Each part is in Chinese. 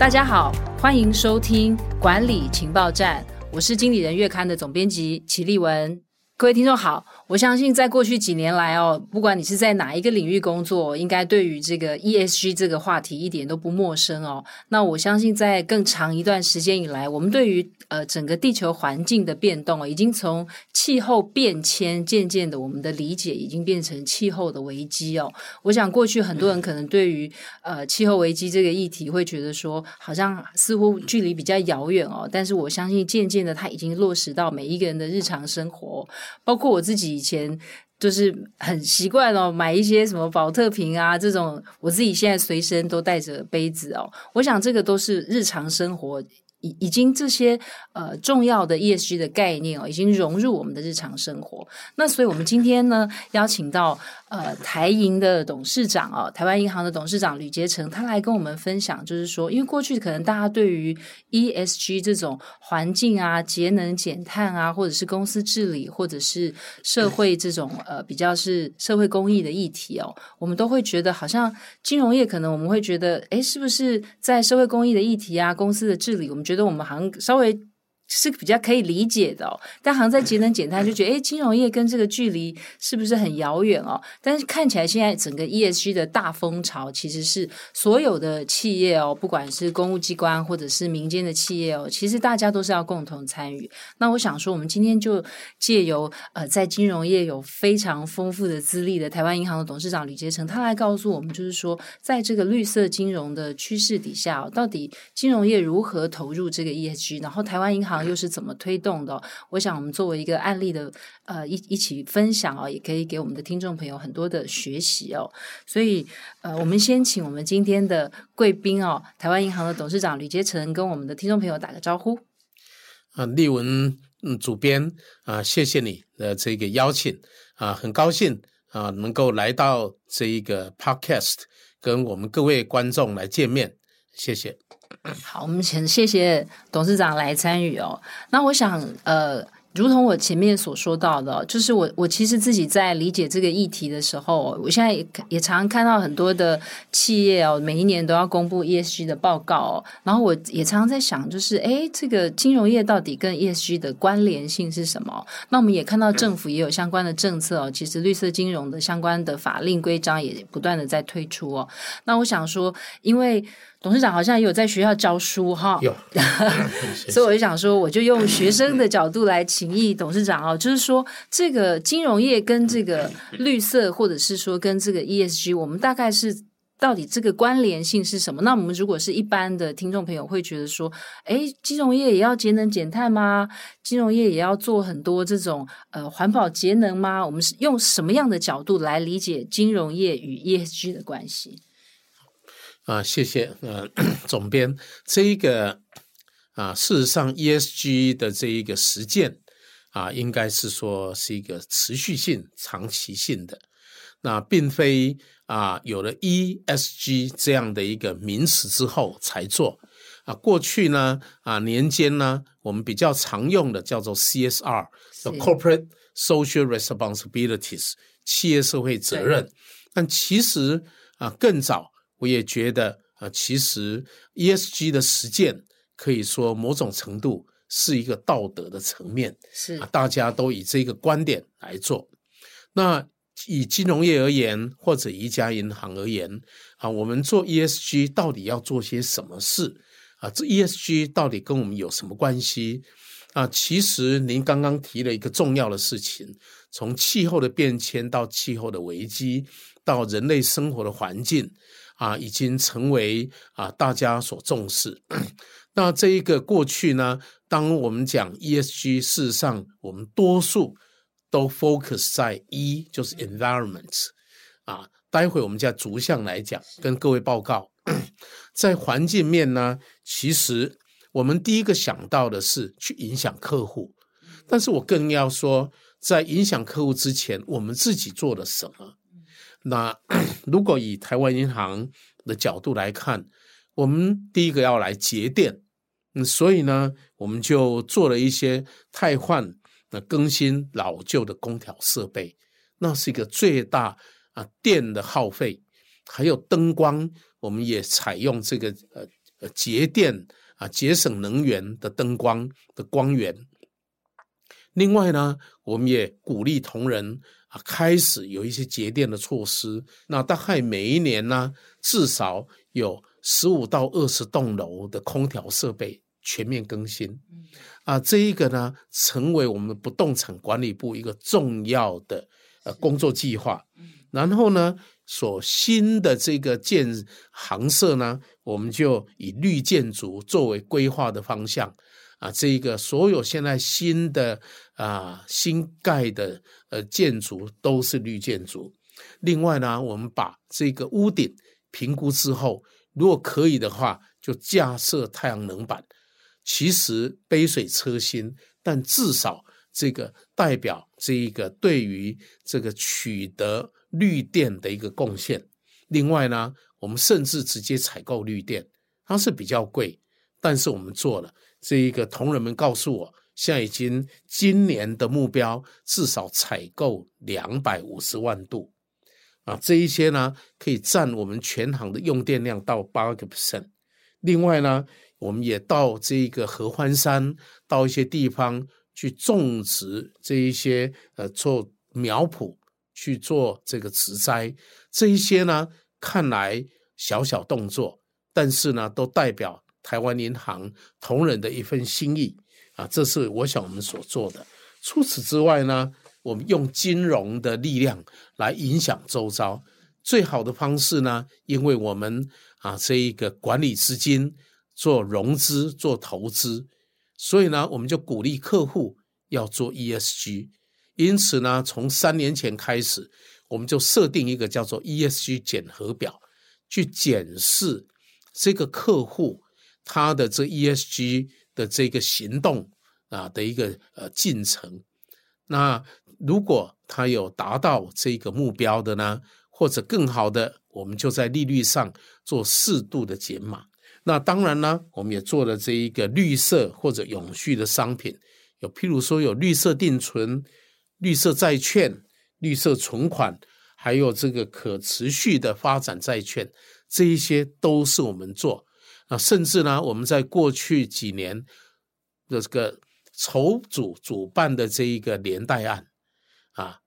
大家好，欢迎收听管理情报站，我是经理人月刊的总编辑齐立文。各位听众好。我相信在过去几年来哦，不管你是在哪一个领域工作，应该对于这个 ESG 这个话题一点都不陌生哦。那我相信在更长一段时间以来，我们对于呃整个地球环境的变动，已经从气候变迁渐渐的，我们的理解已经变成气候的危机哦。我想过去很多人可能对于呃气候危机这个议题会觉得说，好像似乎距离比较遥远哦。但是我相信渐渐的，它已经落实到每一个人的日常生活，包括我自己。以前就是很习惯哦，买一些什么保特瓶啊这种，我自己现在随身都带着杯子哦。我想这个都是日常生活。已已经这些呃重要的 ESG 的概念哦，已经融入我们的日常生活。那所以我们今天呢，邀请到呃台银的董事长哦，台湾银行的董事长吕杰成，他来跟我们分享，就是说，因为过去可能大家对于 ESG 这种环境啊、节能减碳啊，或者是公司治理，或者是社会这种呃比较是社会公益的议题哦，我们都会觉得好像金融业可能我们会觉得，诶，是不是在社会公益的议题啊，公司的治理，我们。觉得我们好像稍微。是比较可以理解的哦，但好像在节能减碳就觉得，诶，金融业跟这个距离是不是很遥远哦？但是看起来现在整个 ESG 的大风潮，其实是所有的企业哦，不管是公务机关或者是民间的企业哦，其实大家都是要共同参与。那我想说，我们今天就借由呃，在金融业有非常丰富的资历的台湾银行的董事长吕杰成，他来告诉我们，就是说，在这个绿色金融的趋势底下哦，到底金融业如何投入这个 ESG，然后台湾银行。又是怎么推动的？我想我们作为一个案例的呃一一起分享哦，也可以给我们的听众朋友很多的学习哦。所以呃，我们先请我们今天的贵宾哦，台湾银行的董事长吕杰成跟我们的听众朋友打个招呼。啊，丽文嗯，主编啊，谢谢你的这个邀请啊，很高兴啊能够来到这一个 podcast 跟我们各位观众来见面，谢谢。好，我们先谢谢董事长来参与哦。那我想，呃，如同我前面所说到的，就是我我其实自己在理解这个议题的时候，我现在也也常常看到很多的企业哦，每一年都要公布 ESG 的报告哦。然后我也常常在想，就是哎，这个金融业到底跟 ESG 的关联性是什么？那我们也看到政府也有相关的政策哦，其实绿色金融的相关的法令规章也不断的在推出哦。那我想说，因为董事长好像也有在学校教书哈，有，所以我就想说，我就用学生的角度来请益董事长啊，就是说这个金融业跟这个绿色，或者是说跟这个 ESG，我们大概是到底这个关联性是什么？那我们如果是一般的听众朋友会觉得说，哎，金融业也要节能减碳吗？金融业也要做很多这种呃环保节能吗？我们是用什么样的角度来理解金融业与 ESG 的关系？啊，谢谢，呃，总编，这一个啊，事实上，ESG 的这一个实践啊，应该是说是一个持续性、长期性的，那并非啊有了 ESG 这样的一个名词之后才做啊。过去呢，啊年间呢，我们比较常用的叫做 CSR，the Corporate Social Responsibilities，企业社会责任，但其实啊更早。我也觉得啊，其实 ESG 的实践可以说某种程度是一个道德的层面，是啊，大家都以这个观点来做。那以金融业而言，或者一家银行而言啊，我们做 ESG 到底要做些什么事啊？这 ESG 到底跟我们有什么关系啊？其实您刚刚提了一个重要的事情，从气候的变迁到气候的危机，到人类生活的环境。啊，已经成为啊大家所重视。那这一个过去呢，当我们讲 ESG，事实上我们多数都 focus 在 E，就是 environment。啊，待会我们再逐项来讲，跟各位报告。在环境面呢，其实我们第一个想到的是去影响客户，但是我更要说，在影响客户之前，我们自己做了什么？那 如果以台湾银行的角度来看，我们第一个要来节电，嗯，所以呢，我们就做了一些汰换、那更新老旧的空调设备，那是一个最大啊电的耗费，还有灯光，我们也采用这个呃呃节电啊、节省能源的灯光的光源。另外呢，我们也鼓励同仁啊，开始有一些节电的措施。那大概每一年呢，至少有十五到二十栋楼的空调设备全面更新。啊，这一个呢，成为我们不动产管理部一个重要的呃工作计划。然后呢，所新的这个建行设呢，我们就以绿建筑作为规划的方向。啊，这个所有现在新的啊新盖的呃建筑都是绿建筑。另外呢，我们把这个屋顶评估之后，如果可以的话，就架设太阳能板。其实杯水车薪，但至少这个代表这一个对于这个取得绿电的一个贡献。另外呢，我们甚至直接采购绿电，它是比较贵，但是我们做了。这一个同仁们告诉我，现在已经今年的目标至少采购两百五十万度，啊，这一些呢可以占我们全行的用电量到八个 percent。另外呢，我们也到这个合欢山，到一些地方去种植这一些呃做苗圃，去做这个植栽，这一些呢看来小小动作，但是呢都代表。台湾银行同仁的一份心意啊，这是我想我们所做的。除此之外呢，我们用金融的力量来影响周遭。最好的方式呢，因为我们啊这一个管理资金、做融资、做投资，所以呢，我们就鼓励客户要做 ESG。因此呢，从三年前开始，我们就设定一个叫做 ESG 检核表，去检视这个客户。他的这 ESG 的这个行动啊的一个呃进程，那如果他有达到这个目标的呢，或者更好的，我们就在利率上做适度的减码。那当然呢，我们也做了这一个绿色或者永续的商品，有譬如说有绿色定存、绿色债券、绿色存款，还有这个可持续的发展债券，这一些都是我们做。啊，甚至呢，我们在过去几年的这个筹组主办的这一个连带案，啊，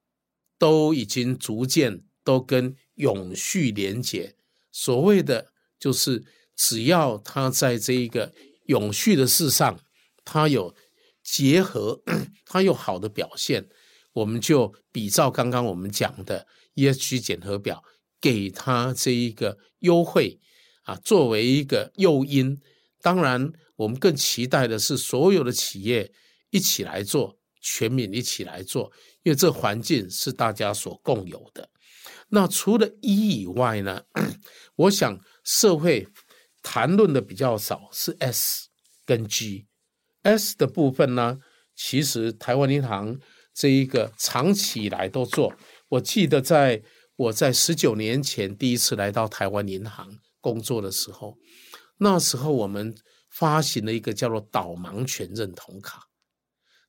都已经逐渐都跟永续连结。所谓的就是，只要他在这一个永续的事上，他有结合，他有好的表现，我们就比照刚刚我们讲的 ESG 检核表，给他这一个优惠。啊，作为一个诱因，当然我们更期待的是所有的企业一起来做，全民一起来做，因为这环境是大家所共有的。那除了一以外呢，我想社会谈论的比较少是 S 跟 G。S 的部分呢，其实台湾银行这一个长期以来都做。我记得在我在十九年前第一次来到台湾银行。工作的时候，那时候我们发行了一个叫做导盲犬认同卡。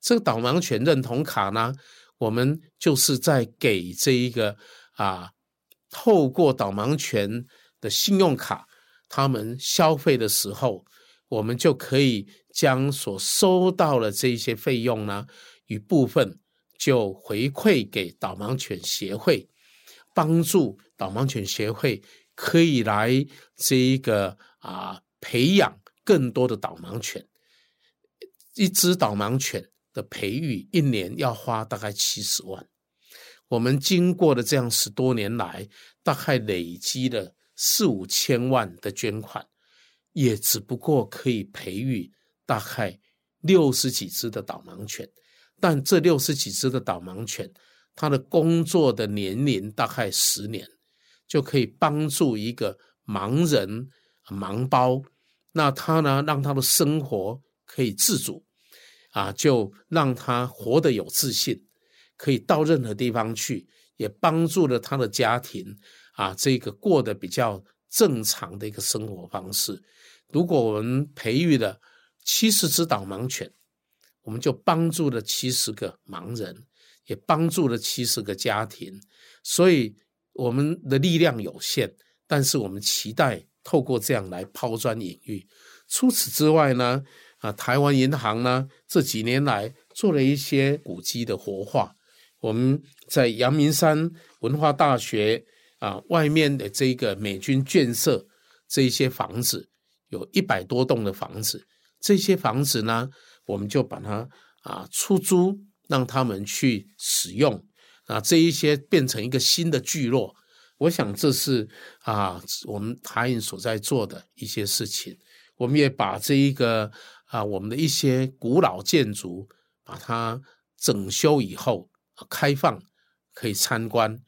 这个导盲犬认同卡呢，我们就是在给这一个啊，透过导盲犬的信用卡，他们消费的时候，我们就可以将所收到的这一些费用呢，一部分就回馈给导盲犬协会，帮助导盲犬协会。可以来这一个啊，培养更多的导盲犬。一只导盲犬的培育，一年要花大概七十万。我们经过了这样十多年来，大概累积了四五千万的捐款，也只不过可以培育大概六十几只的导盲犬。但这六十几只的导盲犬，它的工作的年龄大概十年。就可以帮助一个盲人盲胞，那他呢，让他的生活可以自主，啊，就让他活得有自信，可以到任何地方去，也帮助了他的家庭啊，这个过得比较正常的一个生活方式。如果我们培育了七十只导盲犬，我们就帮助了七十个盲人，也帮助了七十个家庭，所以。我们的力量有限，但是我们期待透过这样来抛砖引玉。除此之外呢，啊，台湾银行呢这几年来做了一些古迹的活化。我们在阳明山文化大学啊外面的这个美军眷舍，这一些房子有一百多栋的房子，这些房子呢，我们就把它啊出租，让他们去使用啊，这一些变成一个新的聚落。我想这是啊我们台银所在做的一些事情。我们也把这一个啊我们的一些古老建筑把它整修以后。开放可以参观。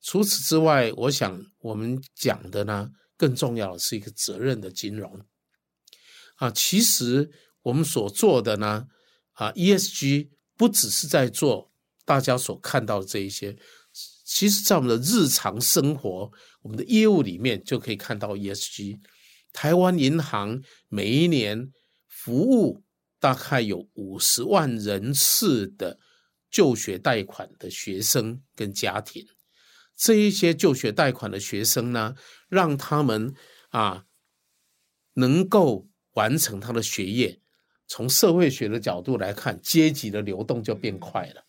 除此之外，我想我们讲的呢，更重要的是一个责任的金融啊。其实我们所做的呢，啊，ESG 不只是在做大家所看到的这一些，其实在我们的日常生活、我们的业务里面就可以看到 ESG。台湾银行每一年服务大概有五十万人次的。就学贷款的学生跟家庭，这一些就学贷款的学生呢，让他们啊能够完成他的学业。从社会学的角度来看，阶级的流动就变快了。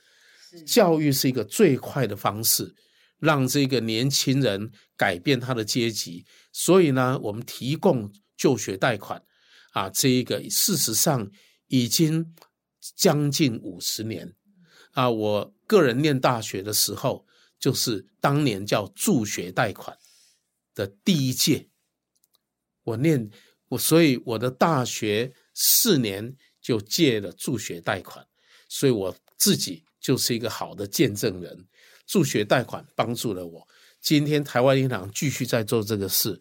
教育是一个最快的方式，让这个年轻人改变他的阶级。所以呢，我们提供就学贷款啊，这一个事实上已经将近五十年。啊，我个人念大学的时候，就是当年叫助学贷款的第一届。我念我，所以我的大学四年就借了助学贷款，所以我自己就是一个好的见证人。助学贷款帮助了我。今天台湾银行继续在做这个事。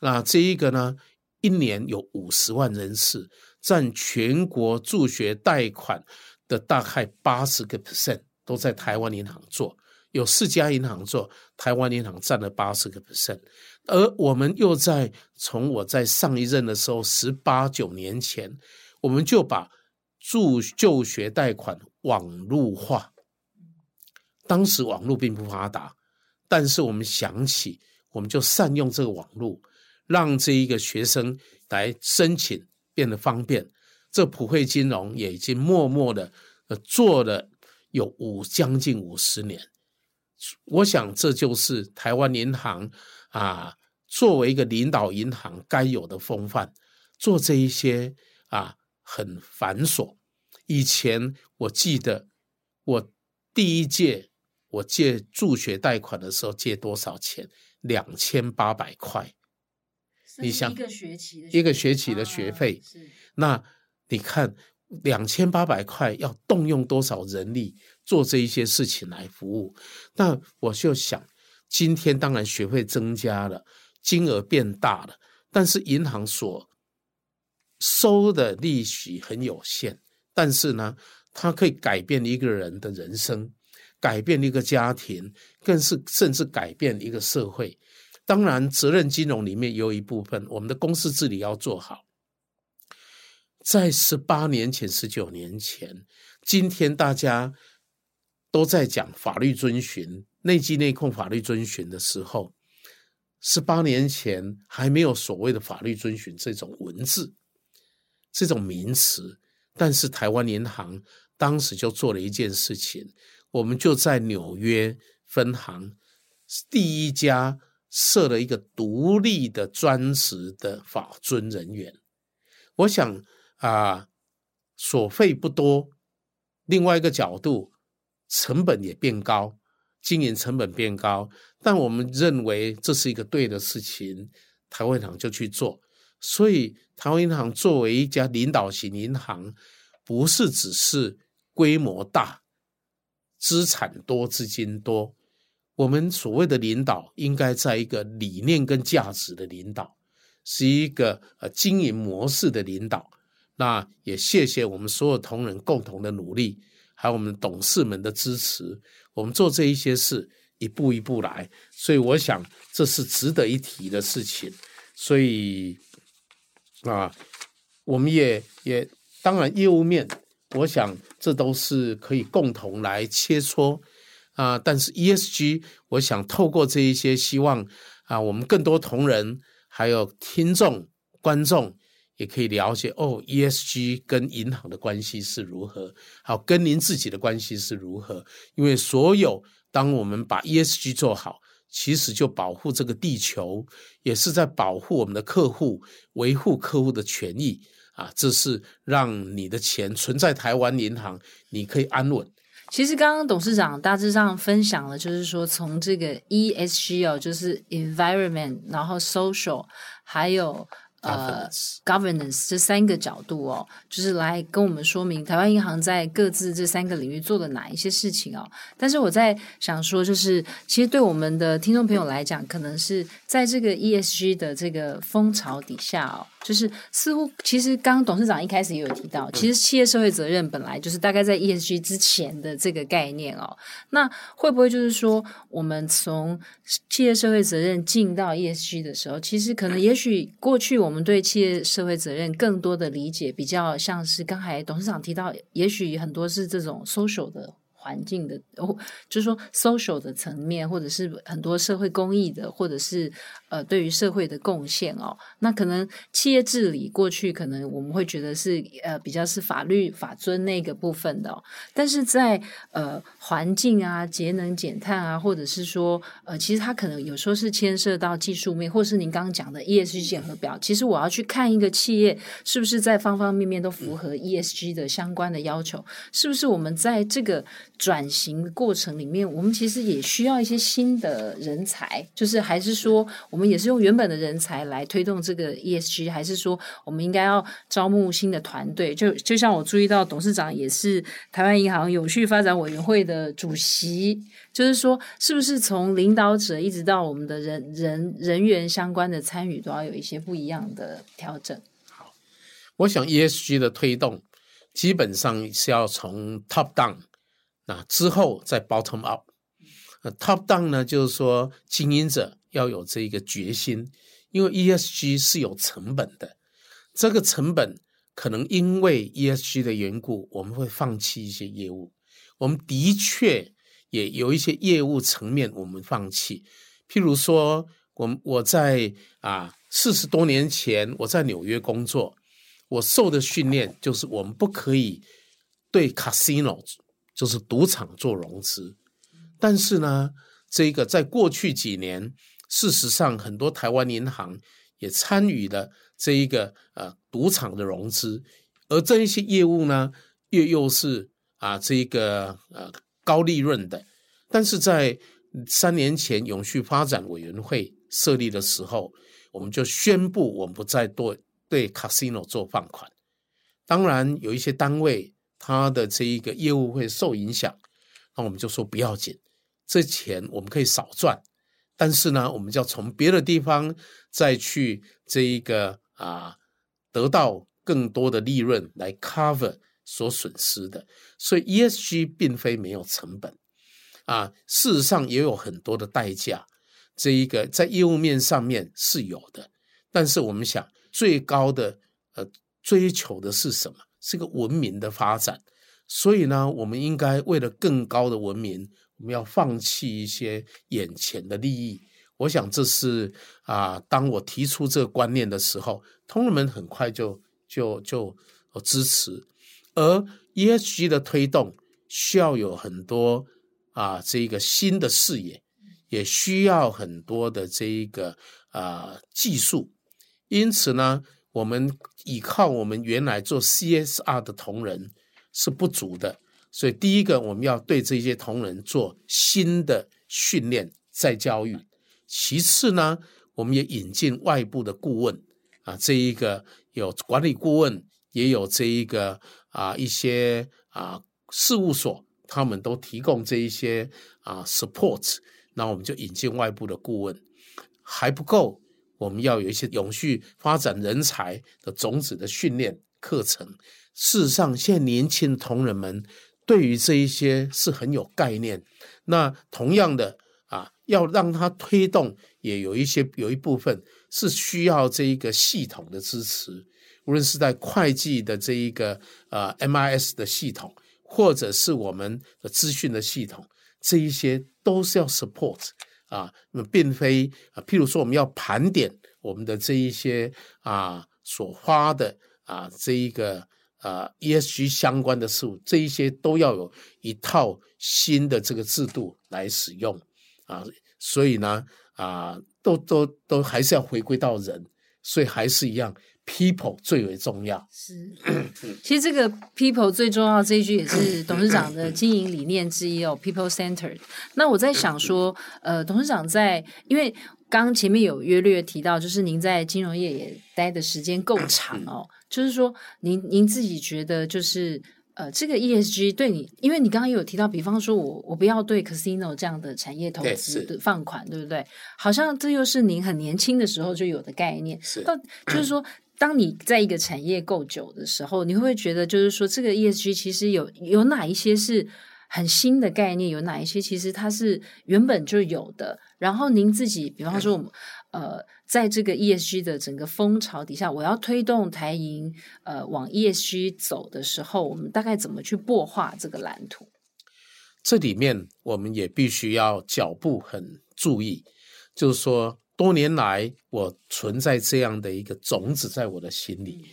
那这一个呢，一年有五十万人次，占全国助学贷款。的大概八十个 percent 都在台湾银行做，有四家银行做，台湾银行占了八十个 percent，而我们又在从我在上一任的时候，十八九年前，我们就把助就学贷款网路化。当时网络并不发达，但是我们想起，我们就善用这个网络，让这一个学生来申请变得方便。这普惠金融也已经默默的做了有五将近五十年，我想这就是台湾银行啊作为一个领导银行该有的风范，做这一些啊很繁琐。以前我记得我第一届我借助学贷款的时候借多少钱？两千八百块。你想一个学期的一个学期的学费，啊、那。你看，两千八百块要动用多少人力做这一些事情来服务？那我就想，今天当然学费增加了，金额变大了，但是银行所收的利息很有限。但是呢，它可以改变一个人的人生，改变一个家庭，更是甚至改变一个社会。当然，责任金融里面有一部分，我们的公司治理要做好。在十八年前、十九年前，今天大家都在讲法律遵循、内稽内控法律遵循的时候，十八年前还没有所谓的法律遵循这种文字、这种名词。但是台湾银行当时就做了一件事情，我们就在纽约分行第一家设了一个独立的专职的法遵人员。我想。啊，所费不多，另外一个角度，成本也变高，经营成本变高，但我们认为这是一个对的事情，台湾银行就去做。所以，台湾银行作为一家领导型银行，不是只是规模大、资产多、资金多，我们所谓的领导，应该在一个理念跟价值的领导，是一个呃经营模式的领导。那也谢谢我们所有同仁共同的努力，还有我们董事们的支持。我们做这一些事，一步一步来，所以我想这是值得一提的事情。所以啊，我们也也当然业务面，我想这都是可以共同来切磋啊。但是 ESG，我想透过这一些，希望啊，我们更多同仁。还有听众观众也可以了解哦，ESG 跟银行的关系是如何，好，跟您自己的关系是如何？因为所有当我们把 ESG 做好，其实就保护这个地球，也是在保护我们的客户，维护客户的权益啊！这是让你的钱存在台湾银行，你可以安稳。其实刚刚董事长大致上分享了，就是说从这个 ESG 哦，就是 environment，然后 social，还有。呃、uh,，governance 这三个角度哦，就是来跟我们说明台湾银行在各自这三个领域做了哪一些事情哦。但是我在想说，就是其实对我们的听众朋友来讲，可能是在这个 ESG 的这个风潮底下哦。就是似乎，其实刚刚董事长一开始也有提到，其实企业社会责任本来就是大概在 ESG 之前的这个概念哦。那会不会就是说，我们从企业社会责任进到 ESG 的时候，其实可能也许过去我们我们对企业社会责任更多的理解，比较像是刚才董事长提到，也许很多是这种 social 的。环境的哦，就是说 social 的层面，或者是很多社会公益的，或者是呃对于社会的贡献哦。那可能企业治理过去可能我们会觉得是呃比较是法律法遵那个部分的，但是在呃环境啊、节能减碳啊，或者是说呃其实它可能有时候是牵涉到技术面，或是您刚刚讲的 ESG 检核表。其实我要去看一个企业是不是在方方面面都符合 ESG 的相关的要求，是不是我们在这个。转型过程里面，我们其实也需要一些新的人才，就是还是说，我们也是用原本的人才来推动这个 ESG，还是说，我们应该要招募新的团队？就就像我注意到，董事长也是台湾银行永续发展委员会的主席，就是说，是不是从领导者一直到我们的人人人员相关的参与，都要有一些不一样的调整？好，我想 ESG 的推动基本上是要从 top down。那之后再 bottom up，呃，top down 呢，就是说经营者要有这一个决心，因为 ESG 是有成本的，这个成本可能因为 ESG 的缘故，我们会放弃一些业务。我们的确也有一些业务层面我们放弃，譬如说，我我在啊四十多年前我在纽约工作，我受的训练就是我们不可以对 casino。就是赌场做融资，但是呢，这个在过去几年，事实上很多台湾银行也参与了这一个呃赌场的融资，而这一些业务呢，又又是啊这一个呃高利润的，但是在三年前永续发展委员会设立的时候，我们就宣布我们不再对对 casino 做放款，当然有一些单位。他的这一个业务会受影响，那我们就说不要紧，这钱我们可以少赚，但是呢，我们就要从别的地方再去这一个啊得到更多的利润来 cover 所损失的。所以 ESG 并非没有成本啊，事实上也有很多的代价。这一个在业务面上面是有的，但是我们想最高的呃追求的是什么？是个文明的发展，所以呢，我们应该为了更高的文明，我们要放弃一些眼前的利益。我想这是啊，当我提出这个观念的时候，同仁们很快就就就支持。而 ESG 的推动需要有很多啊，这一个新的视野，也需要很多的这一个啊技术。因此呢，我们依靠我们原来做 CSR 的同仁是不足的，所以第一个我们要对这些同仁做新的训练再教育。其次呢，我们也引进外部的顾问啊，这一个有管理顾问，也有这一个啊一些啊事务所，他们都提供这一些啊 support，那我们就引进外部的顾问还不够。我们要有一些永续发展人才的种子的训练课程。事实上，现在年轻的同仁们对于这一些是很有概念。那同样的啊，要让他推动，也有一些有一部分是需要这一个系统的支持。无论是在会计的这一个呃 MIS 的系统，或者是我们的资讯的系统，这一些都是要 support 啊，那么并非啊，譬如说我们要盘点我们的这一些啊所花的啊这一个啊 ESG 相关的事物，这一些都要有一套新的这个制度来使用啊，所以呢啊，都都都还是要回归到人，所以还是一样。People 最为重要。是，其实这个 People 最重要这一句也是董事长的经营理念之一哦，People Centered。那我在想说，呃，董事长在，因为刚刚前面有约略提到，就是您在金融业也待的时间够长哦，就是说您您自己觉得就是。呃，这个 ESG 对你，因为你刚刚有提到，比方说我我不要对 casino 这样的产业投资的放款，对不对？好像这又是您很年轻的时候就有的概念。是，到就是说，当你在一个产业够久的时候，你会不会觉得，就是说，这个 ESG 其实有有哪一些是很新的概念，有哪一些其实它是原本就有的？然后您自己，比方说我们。呃，在这个 ESG 的整个风潮底下，我要推动台银呃往 ESG 走的时候，我们大概怎么去擘画这个蓝图？这里面我们也必须要脚步很注意，就是说多年来我存在这样的一个种子在我的心里，嗯、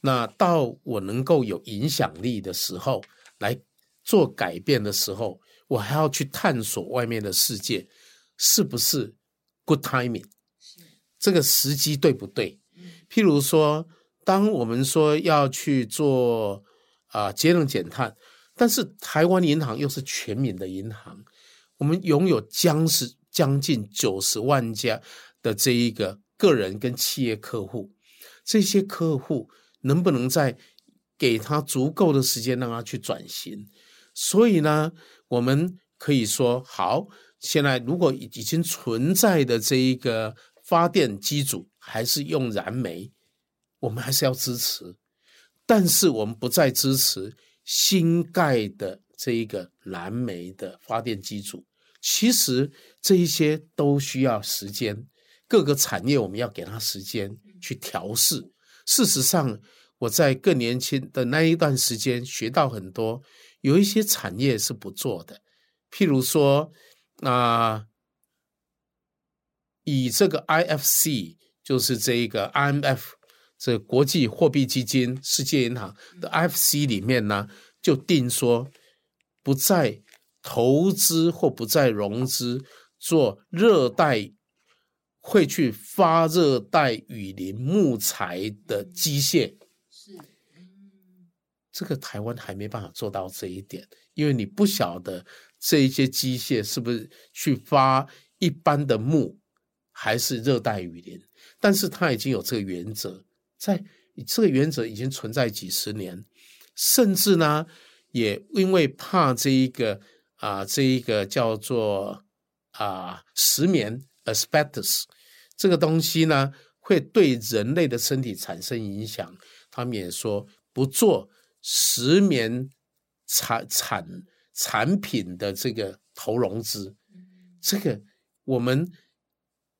那到我能够有影响力的时候，来做改变的时候，我还要去探索外面的世界是不是 good timing。这个时机对不对？譬如说，当我们说要去做啊节能减碳，但是台湾银行又是全民的银行，我们拥有将是将近九十万家的这一个个人跟企业客户，这些客户能不能再给他足够的时间让他去转型？所以呢，我们可以说，好，现在如果已经存在的这一个。发电机组还是用燃煤，我们还是要支持，但是我们不再支持新盖的这一个燃煤的发电机组。其实这一些都需要时间，各个产业我们要给他时间去调试。事实上，我在更年轻的那一段时间学到很多，有一些产业是不做的，譬如说啊。呃以这个 IFC，就是这一个 IMF，这国际货币基金、世界银行的 IFC 里面呢，就定说不再投资或不再融资做热带会去发热带雨林木材的机械。是，这个台湾还没办法做到这一点，因为你不晓得这一些机械是不是去发一般的木。还是热带雨林，但是它已经有这个原则，在这个原则已经存在几十年，甚至呢，也因为怕这一个啊，这一个叫做啊石棉 asbestos 这个东西呢，会对人类的身体产生影响，他们也说不做石棉产产产品的这个投融资，这个我们。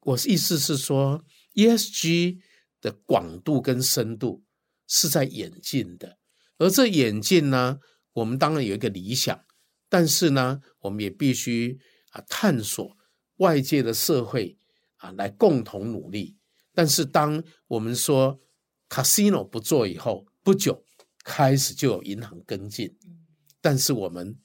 我意思是说，ESG 的广度跟深度是在演进的，而这演进呢，我们当然有一个理想，但是呢，我们也必须啊探索外界的社会啊来共同努力。但是当我们说 Casino 不做以后，不久开始就有银行跟进，但是我们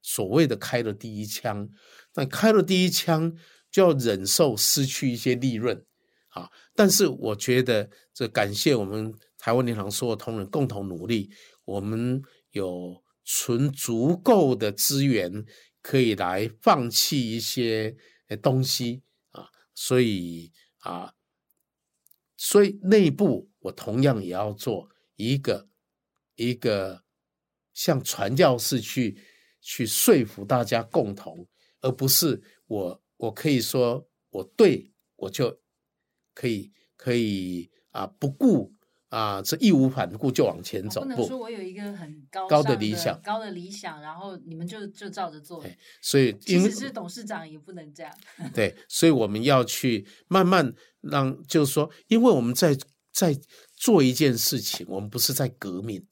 所谓的开了第一枪，但开了第一枪。就要忍受失去一些利润，啊！但是我觉得这感谢我们台湾银行所有同仁共同努力，我们有存足够的资源可以来放弃一些东西啊，所以啊，所以内部我同样也要做一个一个像传教士去去说服大家共同，而不是我。我可以说我对，我就可以可以啊，不顾啊，这义无反顾就往前走。不能说我有一个很高高的理想，高的理想，然后你们就就照着做。所以，即使是董事长也不能这样。对，所以我们要去慢慢让，就是说，因为我们在在做一件事情，我们不是在革命，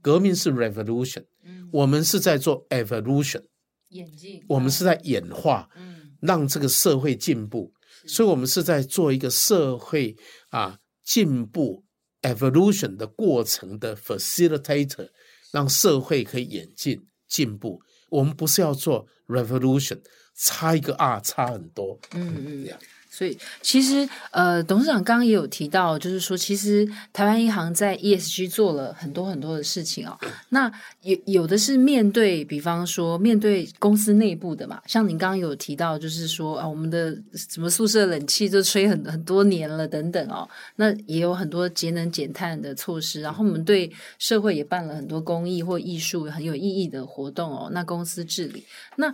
革命是 revolution，嗯，我们是在做 evolution，演进，我们是在演化，嗯。让这个社会进步。所以，我们是在做一个社会啊进步 evolution 的过程的 facilitator，让社会可以演进进步。我们不是要做 revolution，差一个 R 差很多。嗯嗯，这样。所以，其实呃，董事长刚刚也有提到，就是说，其实台湾银行在 ESG 做了很多很多的事情哦。那有有的是面对，比方说面对公司内部的嘛，像您刚刚有提到，就是说啊，我们的什么宿舍冷气都吹很很多年了等等哦。那也有很多节能减碳的措施，然后我们对社会也办了很多公益或艺术很有意义的活动哦。那公司治理那。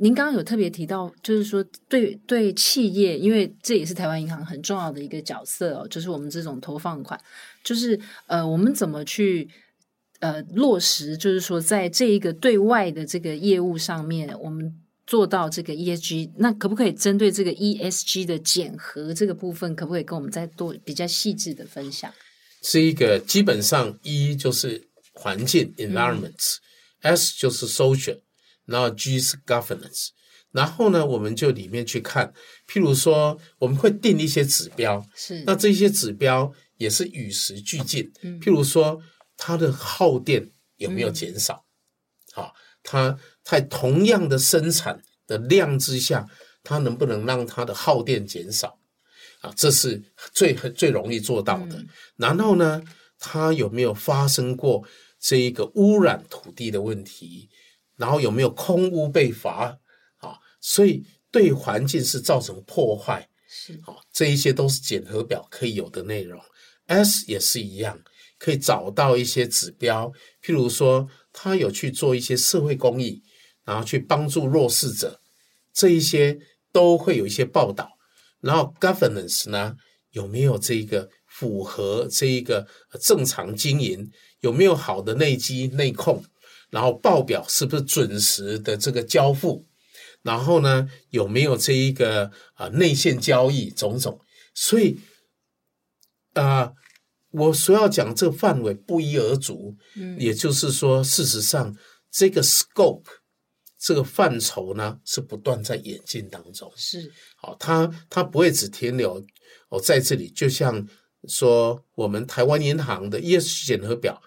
您刚刚有特别提到，就是说对对企业，因为这也是台湾银行很重要的一个角色哦，就是我们这种投放款，就是呃，我们怎么去呃落实，就是说在这一个对外的这个业务上面，我们做到这个 ESG，那可不可以针对这个 ESG 的检核这个部分，可不可以跟我们再多比较细致的分享？是一个基本上 E 就是环境 environment，S、嗯、就是 social。然后 G 是 governance，然后呢，我们就里面去看，譬如说，我们会定一些指标，是，那这些指标也是与时俱进，嗯，譬如说，它的耗电有没有减少？好、嗯，它在同样的生产的量之下，它能不能让它的耗电减少？啊，这是最最容易做到的。嗯、然后呢，它有没有发生过这一个污染土地的问题？然后有没有空屋被罚啊？所以对环境是造成破坏，是啊，这一些都是检核表可以有的内容。S 也是一样，可以找到一些指标，譬如说他有去做一些社会公益，然后去帮助弱势者，这一些都会有一些报道。然后 Governance 呢，有没有这个符合这一个正常经营？有没有好的内机内控？然后报表是不是准时的这个交付？然后呢，有没有这一个啊、呃、内线交易种种？所以啊、呃，我所要讲这个范围不一而足。嗯，也就是说，事实上这个 scope 这个范畴呢是不断在演进当中。是，好，它它不会只停留哦在这里。就像说我们台湾银行的 ESG 检核表。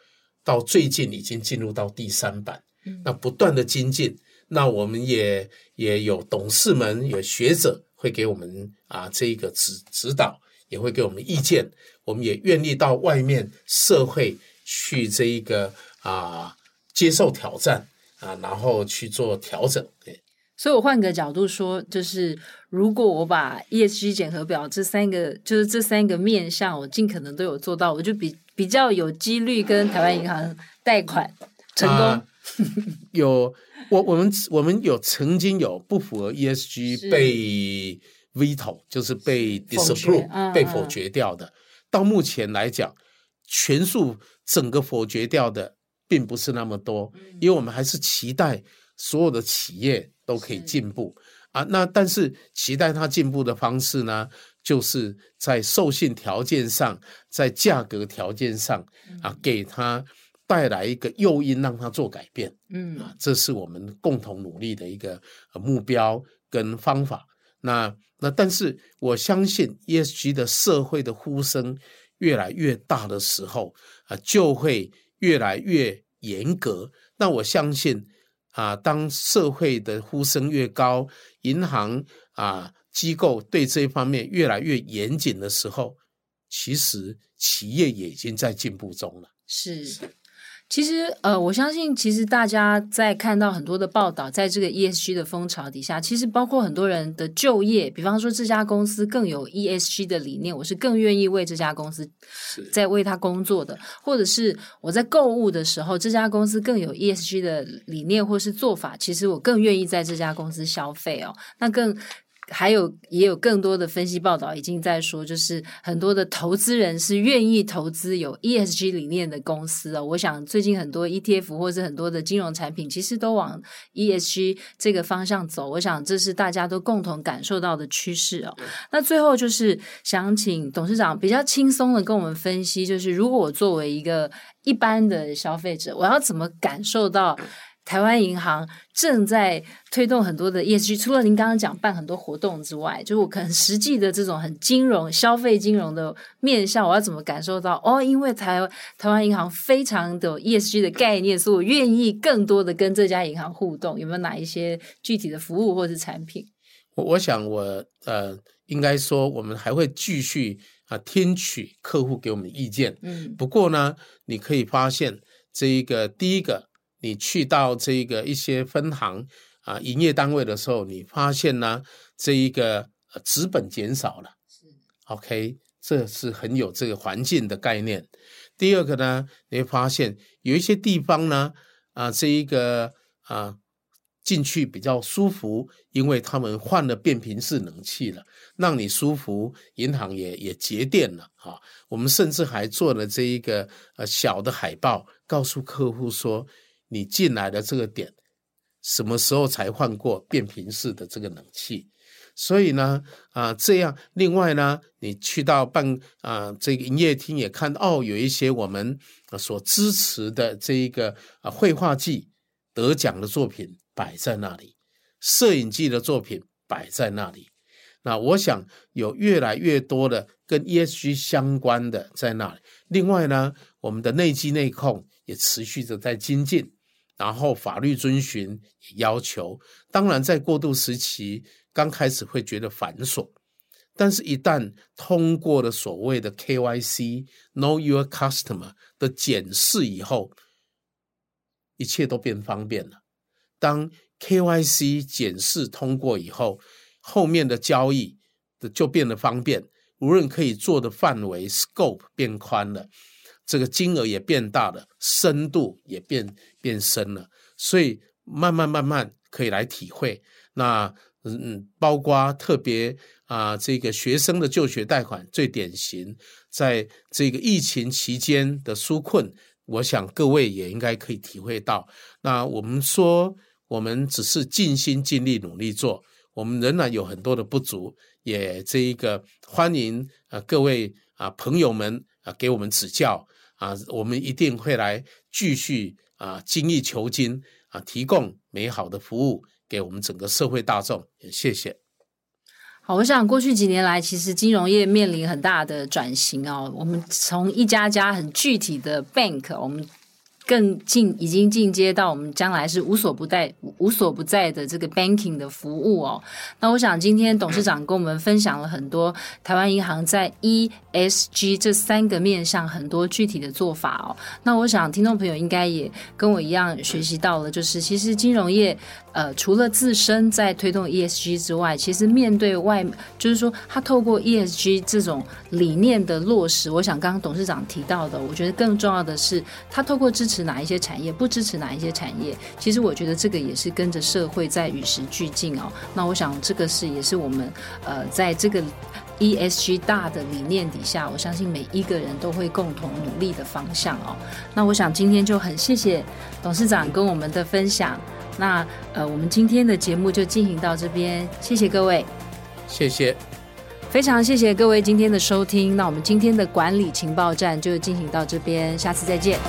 到最近已经进入到第三版，那不断的精进，那我们也也有董事们、有学者会给我们啊这一个指指导，也会给我们意见，我们也愿意到外面社会去这一个啊接受挑战啊，然后去做调整。对，所以我换个角度说，就是如果我把 ESG 检核表这三个，就是这三个面向，我尽可能都有做到，我就比。比较有几率跟台湾银行贷款成功，啊、有我我们我们有曾经有不符合 ESG 被 veto，就是被 disapprove 被否决掉的。到目前来讲，全数整个否决掉的并不是那么多，嗯、因为我们还是期待所有的企业都可以进步啊。那但是期待它进步的方式呢？就是在授信条件上，在价格条件上啊，给他带来一个诱因，让他做改变。嗯啊，这是我们共同努力的一个目标跟方法。那那，但是我相信 ESG 的社会的呼声越来越大的时候啊，就会越来越严格。那我相信啊，当社会的呼声越高，银行啊。机构对这一方面越来越严谨的时候，其实企业也已经在进步中了。是，其实呃，我相信，其实大家在看到很多的报道，在这个 ESG 的风潮底下，其实包括很多人的就业，比方说这家公司更有 ESG 的理念，我是更愿意为这家公司在为他工作的，或者是我在购物的时候，这家公司更有 ESG 的理念或是做法，其实我更愿意在这家公司消费哦，那更。还有也有更多的分析报道已经在说，就是很多的投资人是愿意投资有 ESG 理念的公司哦。我想最近很多 ETF 或者很多的金融产品，其实都往 ESG 这个方向走。我想这是大家都共同感受到的趋势哦。那最后就是想请董事长比较轻松的跟我们分析，就是如果我作为一个一般的消费者，我要怎么感受到台湾银行正在推动很多的 ESG，除了您刚刚讲办很多活动之外，就是我可能实际的这种很金融、消费金融的面向，我要怎么感受到？哦，因为台台湾银行非常的 ESG 的概念，所以我愿意更多的跟这家银行互动。有没有哪一些具体的服务或者是产品？我我想我呃，应该说我们还会继续啊听取客户给我们的意见。嗯，不过呢，你可以发现这一个第一个。你去到这个一些分行啊营业单位的时候，你发现呢，这一个资本减少了，是 OK，这是很有这个环境的概念。第二个呢，你会发现有一些地方呢，啊，这一个啊进去比较舒服，因为他们换了变频式冷气了，让你舒服，银行也也节电了啊。我们甚至还做了这一个呃小的海报，告诉客户说。你进来的这个点，什么时候才换过变频式的这个冷气？所以呢，啊、这样，另外呢，你去到办啊、这个营业厅也看到，哦，有一些我们所支持的这一个啊绘画季得奖的作品摆在那里，摄影季的作品摆在那里。那我想有越来越多的跟 ESG 相关的在那里。另外呢，我们的内机内控也持续的在精进。然后法律遵循要求，当然在过渡时期刚开始会觉得繁琐，但是一旦通过了所谓的 KYC Know Your Customer 的检视以后，一切都变方便了。当 KYC 检视通过以后，后面的交易的就变得方便，无论可以做的范围 Scope 变宽了。这个金额也变大了，深度也变变深了，所以慢慢慢慢可以来体会。那嗯，包括特别啊，这个学生的就学贷款最典型，在这个疫情期间的纾困，我想各位也应该可以体会到。那我们说，我们只是尽心尽力努力做，我们仍然有很多的不足，也这一个欢迎啊各位啊朋友们啊给我们指教。啊，我们一定会来继续啊，精益求精啊，提供美好的服务给我们整个社会大众。也谢谢。好，我想过去几年来，其实金融业面临很大的转型哦。我们从一家家很具体的 bank，我们。更进已经进阶到我们将来是无所不在、无所不在的这个 banking 的服务哦。那我想今天董事长跟我们分享了很多台湾银行在 ESG 这三个面向很多具体的做法哦。那我想听众朋友应该也跟我一样学习到了，就是其实金融业呃除了自身在推动 ESG 之外，其实面对外就是说他透过 ESG 这种理念的落实，我想刚刚董事长提到的，我觉得更重要的是他透过支持持。哪一些产业不支持哪一些产业？其实我觉得这个也是跟着社会在与时俱进哦。那我想这个是也是我们呃在这个 ESG 大的理念底下，我相信每一个人都会共同努力的方向哦。那我想今天就很谢谢董事长跟我们的分享。那呃我们今天的节目就进行到这边，谢谢各位，谢谢，非常谢谢各位今天的收听。那我们今天的管理情报站就进行到这边，下次再见。